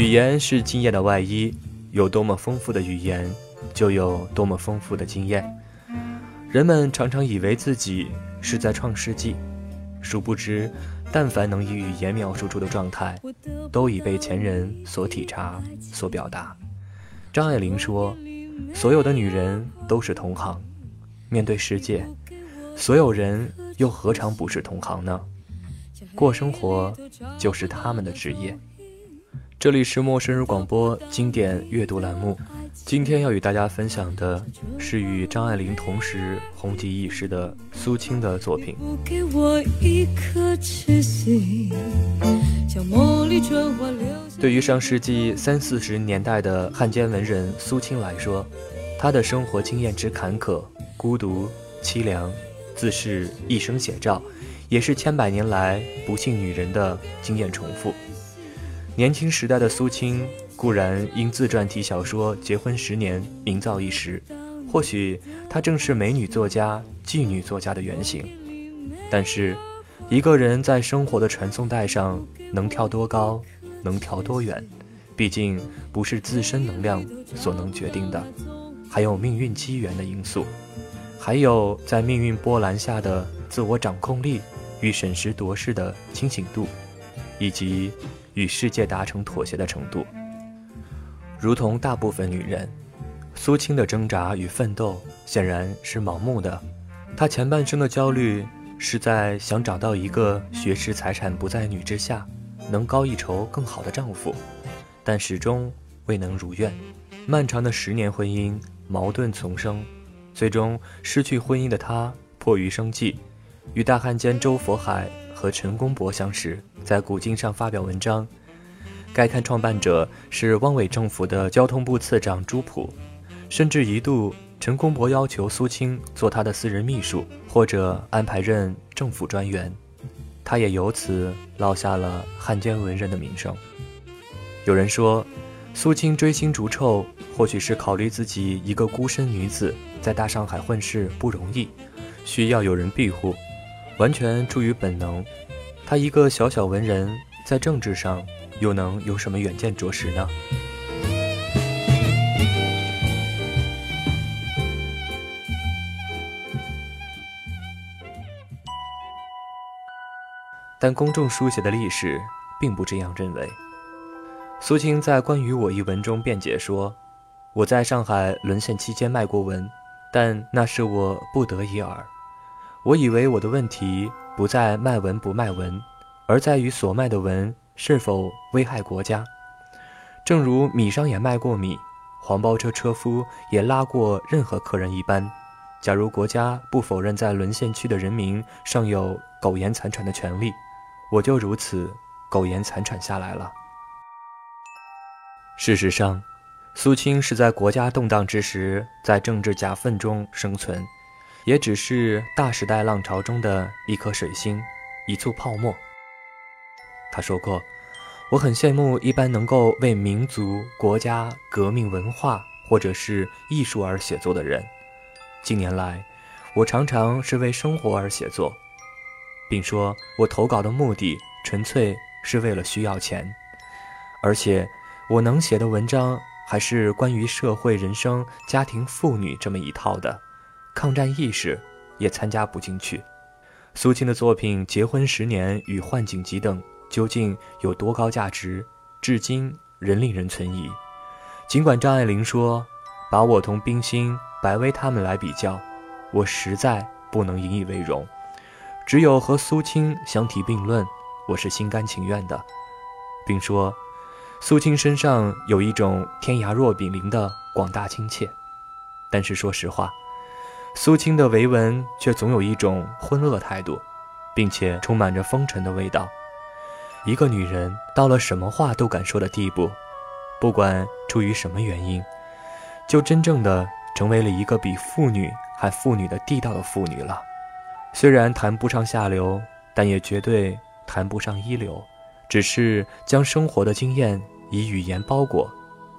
语言是经验的外衣，有多么丰富的语言，就有多么丰富的经验。人们常常以为自己是在创世纪，殊不知，但凡能以语言描述出的状态，都已被前人所体察、所表达。张爱玲说：“所有的女人都是同行，面对世界，所有人又何尝不是同行呢？过生活就是他们的职业。”这里是陌生人广播经典阅读栏目，今天要与大家分享的是与张爱玲同时红极一时的苏青的作品。对于上世纪三四十年代的汉奸文人苏青来说，她的生活经验之坎坷、孤独、凄凉，自是一生写照，也是千百年来不幸女人的经验重复。年轻时代的苏青固然因自传体小说《结婚十年》名噪一时，或许她正是美女作家、妓女作家的原型。但是，一个人在生活的传送带上能跳多高，能跳多远，毕竟不是自身能量所能决定的，还有命运机缘的因素，还有在命运波澜下的自我掌控力与审时度势的清醒度，以及。与世界达成妥协的程度，如同大部分女人，苏青的挣扎与奋斗显然是盲目的。她前半生的焦虑是在想找到一个学识、财产不在女之下，能高一筹更好的丈夫，但始终未能如愿。漫长的十年婚姻矛盾丛生，最终失去婚姻的她迫于生计，与大汉奸周佛海和陈公博相识。在古今上发表文章，该刊创办者是汪伪政府的交通部次长朱普，甚至一度陈公博要求苏青做他的私人秘书，或者安排任政府专员，他也由此落下了汉奸文人的名声。有人说，苏青追星逐臭，或许是考虑自己一个孤身女子在大上海混世不容易，需要有人庇护，完全出于本能。他一个小小文人，在政治上又能有什么远见卓识呢？但公众书写的历史并不这样认为。苏青在关于我一文中辩解说：“我在上海沦陷期间卖过文，但那是我不得已耳。我以为我的问题。”不在卖文不卖文，而在于所卖的文是否危害国家。正如米商也卖过米，黄包车车夫也拉过任何客人一般。假如国家不否认在沦陷区的人民尚有苟延残喘的权利，我就如此苟延残喘下来了。事实上，苏青是在国家动荡之时，在政治夹缝中生存。也只是大时代浪潮中的一颗水星，一簇泡沫。他说过：“我很羡慕一般能够为民族、国家、革命、文化或者是艺术而写作的人。近年来，我常常是为生活而写作，并说我投稿的目的纯粹是为了需要钱，而且我能写的文章还是关于社会、人生、家庭、妇女这么一套的。”抗战意识也参加不进去。苏青的作品《结婚十年》与《幻景集》等究竟有多高价值，至今仍令人存疑。尽管张爱玲说：“把我同冰心、白薇他们来比较，我实在不能引以为荣。只有和苏青相提并论，我是心甘情愿的。”并说：“苏青身上有一种天涯若比邻的广大亲切。”但是说实话。苏青的维文却总有一种昏恶态度，并且充满着风尘的味道。一个女人到了什么话都敢说的地步，不管出于什么原因，就真正的成为了一个比妇女还妇女的地道的妇女了。虽然谈不上下流，但也绝对谈不上一流，只是将生活的经验以语言包裹，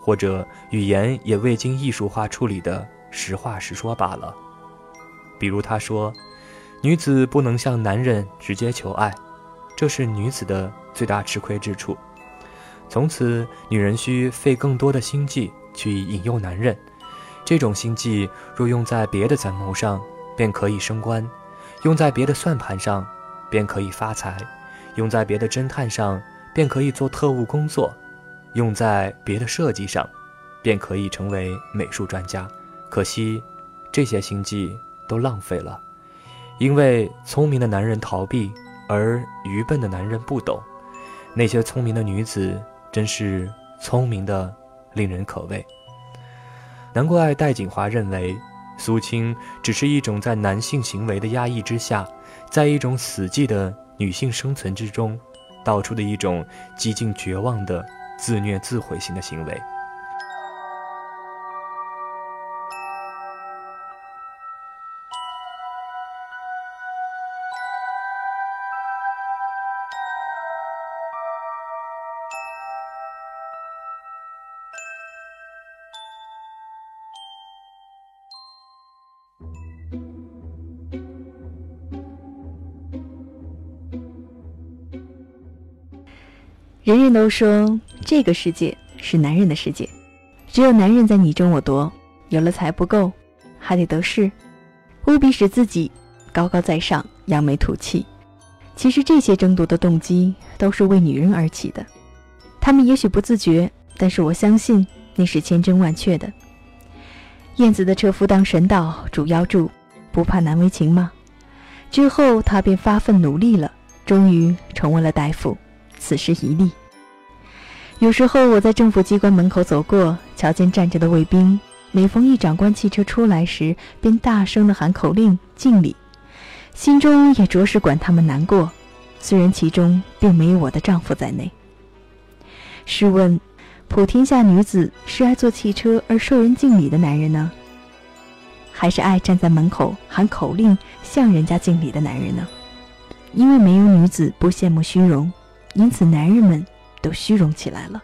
或者语言也未经艺术化处理的实话实说罢了。比如他说，女子不能向男人直接求爱，这是女子的最大吃亏之处。从此，女人需费更多的心计去引诱男人。这种心计若用在别的参谋上，便可以升官；用在别的算盘上，便可以发财；用在别的侦探上，便可以做特务工作；用在别的设计上，便可以成为美术专家。可惜，这些心计都浪费了，因为聪明的男人逃避，而愚笨的男人不懂。那些聪明的女子，真是聪明的令人可畏。难怪戴锦华认为，苏青只是一种在男性行为的压抑之下，在一种死寂的女性生存之中，道出的一种几近绝望的自虐自毁型的行为。人人都说这个世界是男人的世界，只有男人在你争我夺，有了财不够，还得得势，务必使自己高高在上，扬眉吐气。其实这些争夺的动机都是为女人而起的，他们也许不自觉，但是我相信那是千真万确的。燕子的车夫当神道，主腰柱，不怕难为情吗？之后他便发奋努力了，终于成为了大夫。此时一立。有时候我在政府机关门口走过，瞧见站着的卫兵，每逢一长官汽车出来时，便大声的喊口令敬礼，心中也着实管他们难过。虽然其中并没有我的丈夫在内。试问，普天下女子是爱坐汽车而受人敬礼的男人呢，还是爱站在门口喊口令向人家敬礼的男人呢？因为没有女子不羡慕虚荣。因此，男人们都虚荣起来了。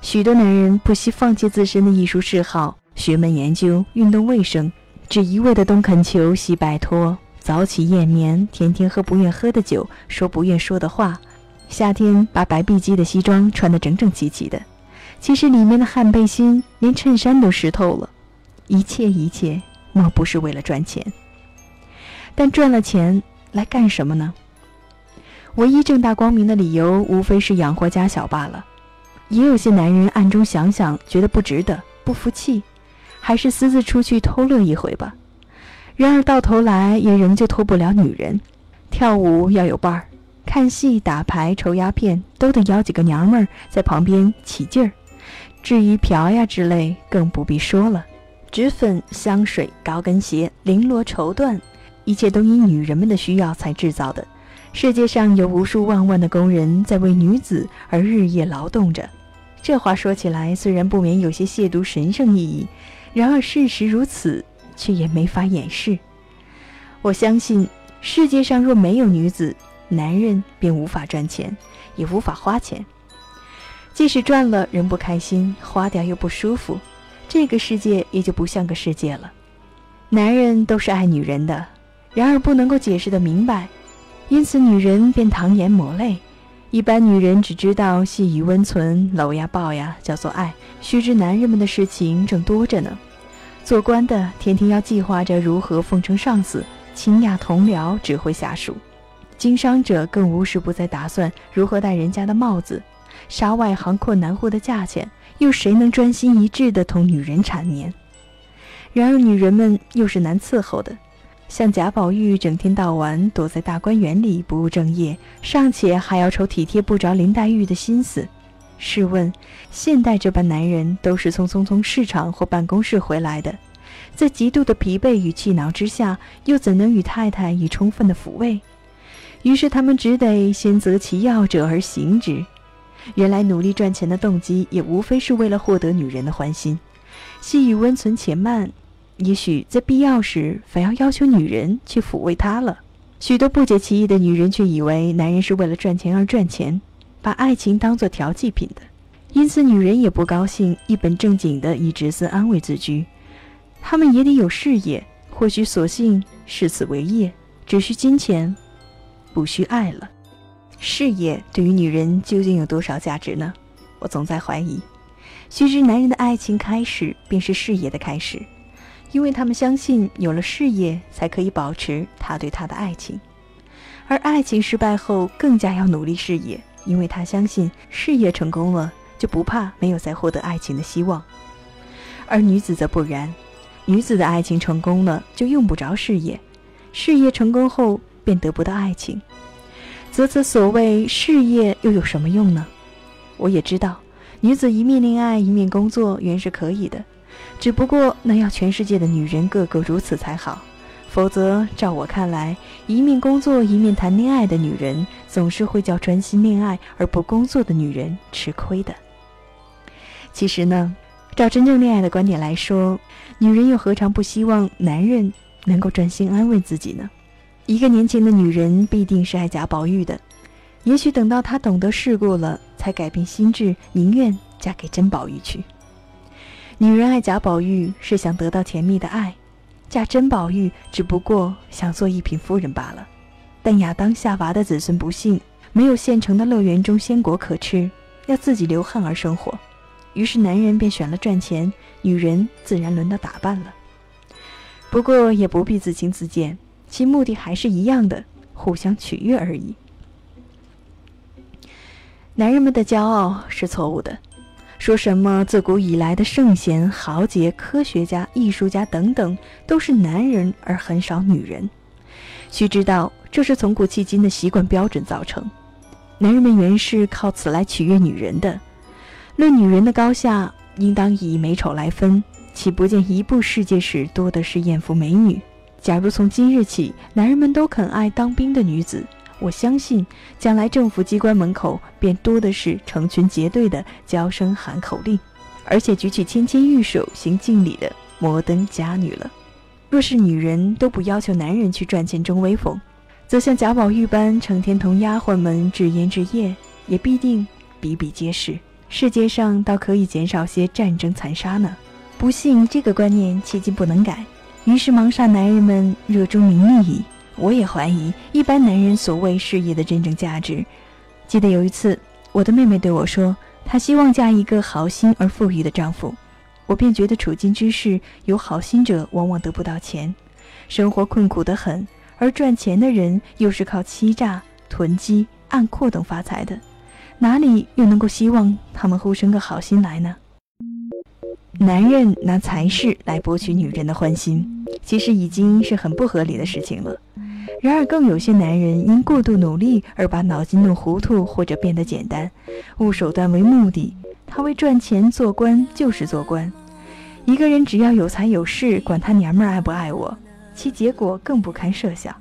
许多男人不惜放弃自身的艺术嗜好、学门研究、运动卫生，只一味的东恳求西拜托，早起夜眠，天天喝不愿喝的酒，说不愿说的话。夏天把白碧鸡的西装穿得整整齐齐的，其实里面的汗背心连衬衫都湿透了。一切一切，莫不是为了赚钱？但赚了钱来干什么呢？唯一正大光明的理由，无非是养活家小罢了。也有些男人暗中想想，觉得不值得，不服气，还是私自出去偷乐一回吧。然而到头来，也仍旧偷不了女人。跳舞要有伴儿，看戏、打牌、抽鸦片，都得邀几个娘们儿在旁边起劲儿。至于嫖呀之类，更不必说了。脂粉、香水、高跟鞋、绫罗绸缎，一切都因女人们的需要才制造的。世界上有无数万万的工人在为女子而日夜劳动着，这话说起来虽然不免有些亵渎神圣意义，然而事实如此，却也没法掩饰。我相信，世界上若没有女子，男人便无法赚钱，也无法花钱。即使赚了，人不开心，花掉又不舒服，这个世界也就不像个世界了。男人都是爱女人的，然而不能够解释的明白。因此，女人便淌眼抹泪。一般女人只知道细雨温存、搂呀抱呀，叫做爱。须知男人们的事情正多着呢。做官的天天要计划着如何奉承上司、倾轧同僚、指挥下属；经商者更无时不在打算如何戴人家的帽子。杀外行困难户的价钱，又谁能专心一致地同女人缠绵？然而，女人们又是难伺候的。像贾宝玉整天到晚躲在大观园里不务正业，尚且还要愁体贴不着林黛玉的心思。试问，现代这般男人都是匆匆从市场或办公室回来的，在极度的疲惫与气恼之下，又怎能与太太以充分的抚慰？于是他们只得先择其要者而行之。原来努力赚钱的动机，也无非是为了获得女人的欢心。细雨温存且慢。也许在必要时，反要要求女人去抚慰他了。许多不解其意的女人却以为男人是为了赚钱而赚钱，把爱情当作调剂品的。因此，女人也不高兴一本正经的以直思安慰自居。他们也得有事业，或许索性视此为业，只需金钱，不需爱了。事业对于女人究竟有多少价值呢？我总在怀疑。须知，男人的爱情开始便是事业的开始，因为他们相信有了事业才可以保持他对她的爱情，而爱情失败后更加要努力事业，因为他相信事业成功了就不怕没有再获得爱情的希望。而女子则不然，女子的爱情成功了就用不着事业，事业成功后便得不到爱情，则此所谓事业又有什么用呢？我也知道。女子一面恋爱一面工作原是可以的，只不过那要全世界的女人个个如此才好，否则照我看来，一面工作一面谈恋爱的女人，总是会叫专心恋爱而不工作的女人吃亏的。其实呢，照真正恋爱的观点来说，女人又何尝不希望男人能够专心安慰自己呢？一个年轻的女人必定是爱贾宝玉的。也许等到她懂得世故了，才改变心智，宁愿嫁给甄宝玉去。女人爱贾宝玉是想得到甜蜜的爱，嫁甄宝玉只不过想做一品夫人罢了。但亚当夏娃的子孙不幸，没有现成的乐园中鲜果可吃，要自己流汗而生活，于是男人便选了赚钱，女人自然轮到打扮了。不过也不必自轻自贱，其目的还是一样的，互相取悦而已。男人们的骄傲是错误的，说什么自古以来的圣贤、豪杰、科学家、艺术家等等都是男人，而很少女人。须知道，这是从古迄今的习惯标准造成。男人们原是靠此来取悦女人的。论女人的高下，应当以美丑来分，岂不见一部世界史多的是艳福美女？假如从今日起，男人们都肯爱当兵的女子。我相信，将来政府机关门口便多的是成群结队的娇声喊口令，而且举起芊芊玉手行敬礼的摩登佳女了。若是女人都不要求男人去赚钱争威风，则像贾宝玉般成天同丫鬟们置烟置业，也必定比比皆是。世界上倒可以减少些战争残杀呢。不信这个观念迄今不能改，于是忙煞男人们热衷名利矣。我也怀疑一般男人所谓事业的真正价值。记得有一次，我的妹妹对我说，她希望嫁一个好心而富裕的丈夫。我便觉得处境之事，有好心者往往得不到钱，生活困苦得很；而赚钱的人又是靠欺诈、囤积、暗阔等发财的，哪里又能够希望他们互生个好心来呢？男人拿财势来博取女人的欢心，其实已经是很不合理的事情了。然而，更有些男人因过度努力而把脑筋弄糊涂，或者变得简单，误手段为目的。他为赚钱做官就是做官。一个人只要有财有势，管他娘们儿爱不爱我，其结果更不堪设想。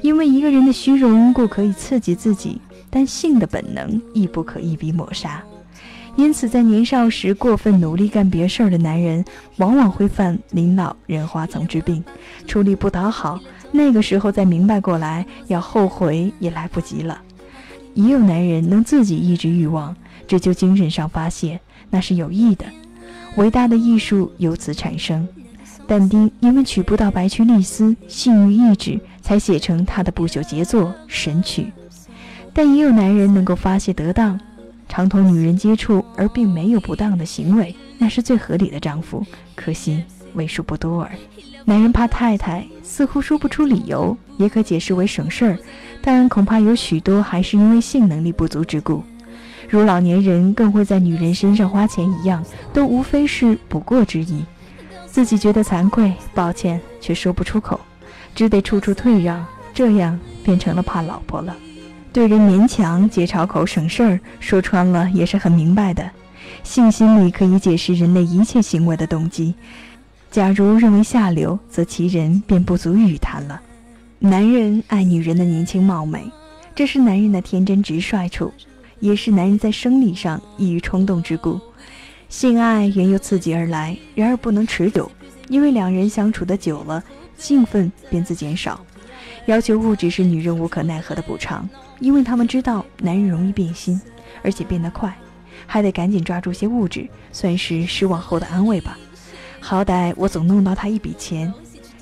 因为一个人的虚荣固可以刺激自己，但性的本能亦不可一笔抹杀。因此，在年少时过分努力干别事儿的男人，往往会犯临老人花丛之病，出力不讨好。那个时候再明白过来，要后悔也来不及了。也有男人能自己抑制欲望，只求精神上发泄，那是有益的。伟大的艺术由此产生。但丁因为娶不到白曲丽丝，性欲抑制，才写成他的不朽杰作《神曲》。但也有男人能够发泄得当。常同女人接触而并没有不当的行为，那是最合理的丈夫。可惜为数不多耳。男人怕太太，似乎说不出理由，也可解释为省事儿，但恐怕有许多还是因为性能力不足之故。如老年人更会在女人身上花钱一样，都无非是不过之意。自己觉得惭愧、抱歉，却说不出口，只得处处退让，这样变成了怕老婆了。对人勉强解嘲口省事儿，说穿了也是很明白的。性心理可以解释人类一切行为的动机。假如认为下流，则其人便不足与谈了。男人爱女人的年轻貌美，这是男人的天真直率处，也是男人在生理上易于冲动之故。性爱原由刺激而来，然而不能持久，因为两人相处的久了，兴奋便自减少。要求物质是女人无可奈何的补偿。因为他们知道男人容易变心，而且变得快，还得赶紧抓住些物质，算是失望后的安慰吧。好歹我总弄到他一笔钱，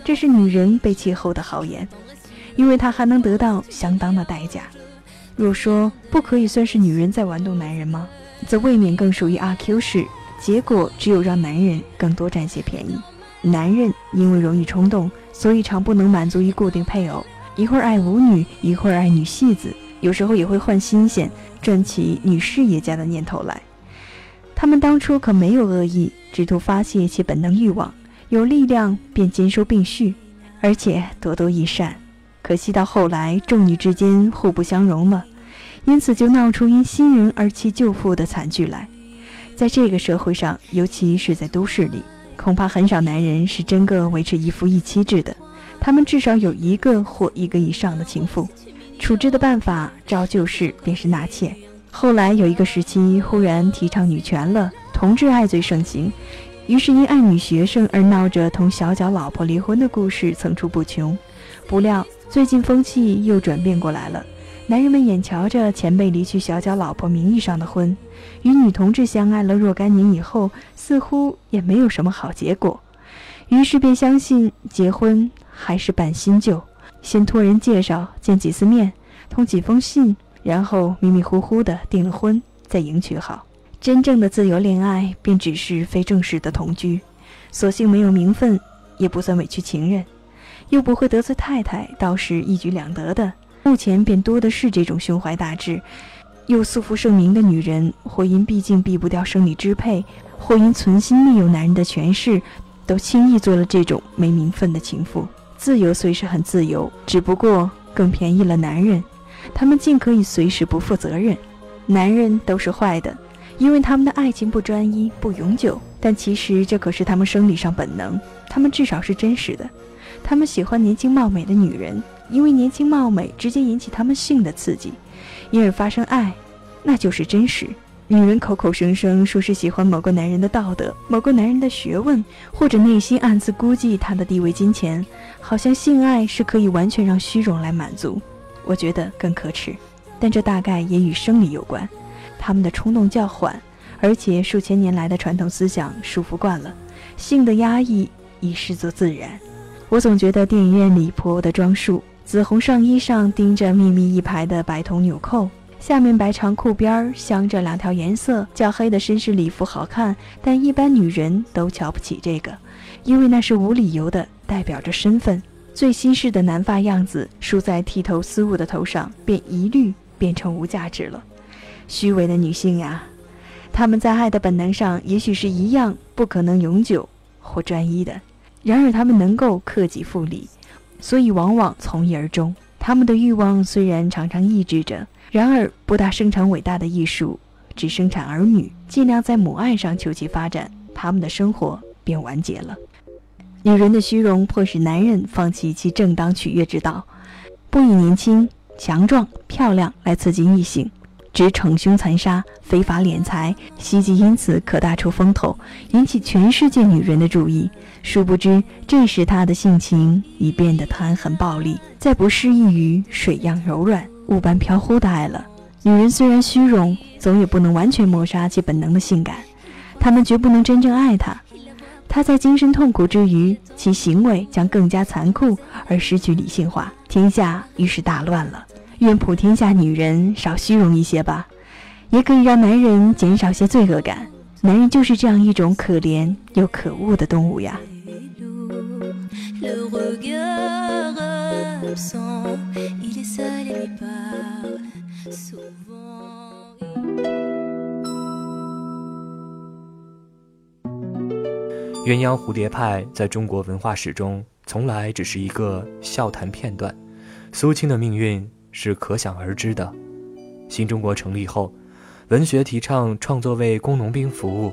这是女人被气后的豪言，因为她还能得到相当的代价。若说不可以算是女人在玩弄男人吗？则未免更属于阿 Q 式，结果只有让男人更多占些便宜。男人因为容易冲动，所以常不能满足于固定配偶，一会儿爱舞女，一会儿爱女戏子，有时候也会换新鲜，转起女事业家的念头来。他们当初可没有恶意，只图发泄其本能欲望，有力量便兼收并蓄，而且多多益善。可惜到后来，众女之间互不相容了，因此就闹出因新人而弃旧妇的惨剧来。在这个社会上，尤其是在都市里，恐怕很少男人是真个维持一夫一妻制的，他们至少有一个或一个以上的情妇。处置的办法，照旧式便是纳妾。后来有一个时期，忽然提倡女权了，同志爱最盛行，于是因爱女学生而闹着同小脚老婆离婚的故事层出不穷。不料最近风气又转变过来了，男人们眼瞧着前辈离去小脚老婆名义上的婚，与女同志相爱了若干年以后，似乎也没有什么好结果，于是便相信结婚还是办新旧，先托人介绍见几次面，通几封信。然后迷迷糊糊的订了婚，再迎娶好。真正的自由恋爱便只是非正式的同居，索性没有名分，也不算委屈情人，又不会得罪太太，倒是一举两得的。目前便多的是这种胸怀大志，又素负盛名的女人，或因毕竟避不掉生理支配，或因存心利用男人的权势，都轻易做了这种没名分的情妇。自由虽是很自由，只不过更便宜了男人。他们竟可以随时不负责任，男人都是坏的，因为他们的爱情不专一、不永久。但其实这可是他们生理上本能，他们至少是真实的。他们喜欢年轻貌美的女人，因为年轻貌美直接引起他们性的刺激，因而发生爱，那就是真实。女人口口声声说是喜欢某个男人的道德、某个男人的学问，或者内心暗自估计他的地位、金钱，好像性爱是可以完全让虚荣来满足。我觉得更可耻，但这大概也与生理有关。他们的冲动较缓，而且数千年来的传统思想束缚惯了，性的压抑已视作自然。我总觉得电影院里婆的装束，紫红上衣上钉着密密一排的白铜纽扣，下面白长裤边儿镶着两条颜色较黑的绅士礼服好看，但一般女人都瞧不起这个，因为那是无理由的，代表着身份。最新式的男发样子梳在剃头丝物的头上，便一律变成无价值了。虚伪的女性呀，她们在爱的本能上也许是一样不可能永久或专一的，然而她们能够克己复礼，所以往往从一而终。他们的欲望虽然常常抑制着，然而不大生产伟大的艺术，只生产儿女，尽量在母爱上求其发展，他们的生活便完结了。女人的虚荣迫使男人放弃其正当取悦之道，不以年轻、强壮、漂亮来刺激异性，只逞凶残杀、非法敛财，希冀因此可大出风头，引起全世界女人的注意。殊不知，这时他的性情已变得贪狠暴力，再不适宜于水样柔软、雾般飘忽的爱了。女人虽然虚荣，总也不能完全抹杀其本能的性感，她们绝不能真正爱他。他在精神痛苦之余，其行为将更加残酷而失去理性化，天下于是大乱了。愿普天下女人少虚荣一些吧，也可以让男人减少些罪恶感。男人就是这样一种可怜又可恶的动物呀。鸳鸯蝴蝶派在中国文化史中从来只是一个笑谈片段，苏青的命运是可想而知的。新中国成立后，文学提倡创作为工农兵服务，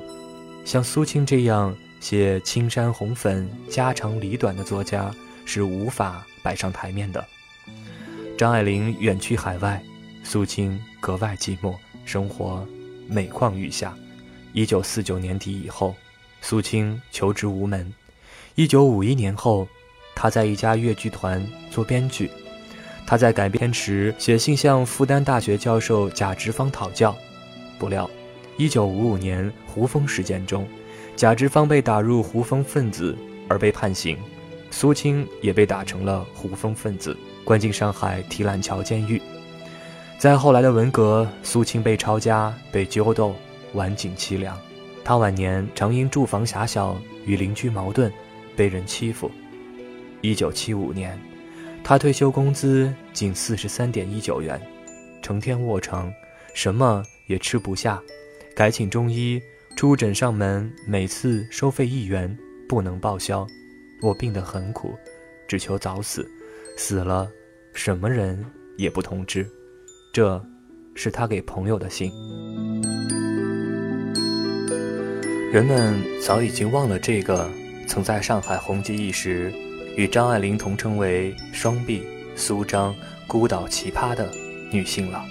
像苏青这样写青山红粉、家长里短的作家是无法摆上台面的。张爱玲远去海外，苏青格外寂寞，生活每况愈下。一九四九年底以后。苏青求职无门。一九五一年后，他在一家越剧团做编剧。他在改编时写信向复旦大学教授贾植芳讨教。不料，一九五五年胡风事件中，贾植芳被打入胡风分子而被判刑，苏青也被打成了胡风分子，关进上海提篮桥监狱。在后来的文革，苏青被抄家、被揪斗、晚景凄凉。他晚年常因住房狭小与邻居矛盾，被人欺负。一九七五年，他退休工资仅四十三点一九元，成天卧床，什么也吃不下，改请中医出诊上门，每次收费一元，不能报销。我病得很苦，只求早死，死了，什么人也不通知。这，是他给朋友的信。人们早已经忘了这个曾在上海红极一时，与张爱玲同称为“双璧苏张孤岛奇葩”的女性了。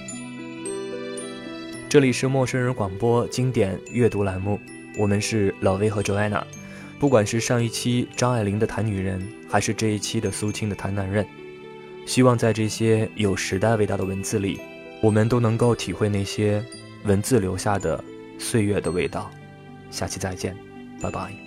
这里是陌生人广播经典阅读栏目，我们是老魏和 Joanna。不管是上一期张爱玲的谈女人，还是这一期的苏青的谈男人，希望在这些有时代味道的文字里，我们都能够体会那些文字留下的岁月的味道。下期再见，拜拜。